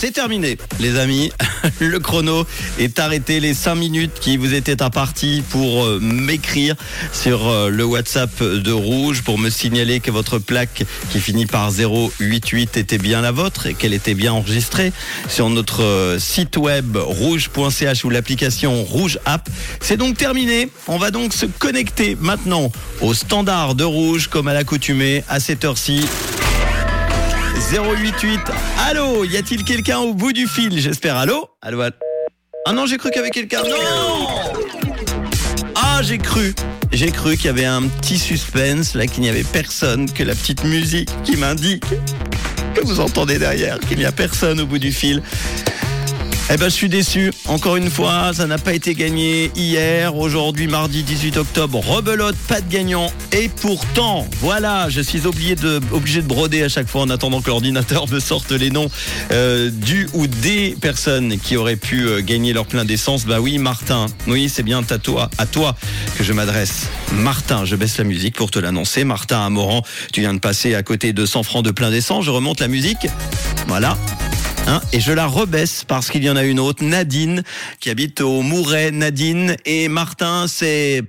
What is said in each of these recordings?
C'est terminé, les amis. Le chrono est arrêté. Les 5 minutes qui vous étaient imparties pour euh, m'écrire sur euh, le WhatsApp de Rouge pour me signaler que votre plaque qui finit par 088 était bien la vôtre et qu'elle était bien enregistrée sur notre euh, site web rouge.ch ou l'application Rouge App. C'est donc terminé. On va donc se connecter maintenant au standard de Rouge comme à l'accoutumée à cette heure-ci. 088. Allô, y a-t-il quelqu'un au bout du fil? J'espère. Allô Allô Ah non, j'ai cru qu'il y avait quelqu'un. Non Ah, j'ai cru. J'ai cru qu'il y avait un petit suspense, là, qu'il n'y avait personne, que la petite musique qui m'indique que vous entendez derrière, qu'il n'y a personne au bout du fil. Eh ben, je suis déçu. Encore une fois, ça n'a pas été gagné hier, aujourd'hui, mardi 18 octobre. Rebelote, pas de gagnant. Et pourtant, voilà, je suis obligé de, broder à chaque fois en attendant que l'ordinateur me sorte les noms euh, du ou des personnes qui auraient pu euh, gagner leur plein d'essence. Bah oui, Martin. Oui, c'est bien à toi, à toi que je m'adresse. Martin, je baisse la musique pour te l'annoncer. Martin Amoran, tu viens de passer à côté de 100 francs de plein d'essence. Je remonte la musique. Voilà. Hein, et je la rebaisse parce qu'il y en a une autre, Nadine, qui habite au Mouret. Nadine et Martin, c'est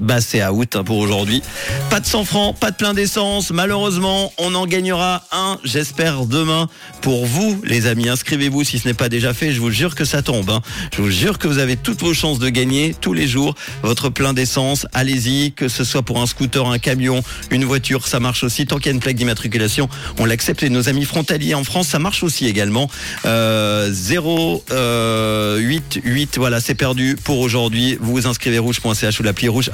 bah c'est out hein, pour aujourd'hui. Pas de 100 francs, pas de plein d'essence. Malheureusement, on en gagnera un, j'espère, demain pour vous, les amis. Inscrivez-vous si ce n'est pas déjà fait. Je vous jure que ça tombe. hein. Je vous jure que vous avez toutes vos chances de gagner tous les jours votre plein d'essence. Allez-y, que ce soit pour un scooter, un camion, une voiture, ça marche aussi. Tant qu'il y a une plaque d'immatriculation, on l'accepte. Et nos amis frontaliers en France, ça marche aussi également. Euh, 088, voilà, c'est perdu pour aujourd'hui. Vous vous inscrivez rouge.ch ou l'appli rouge.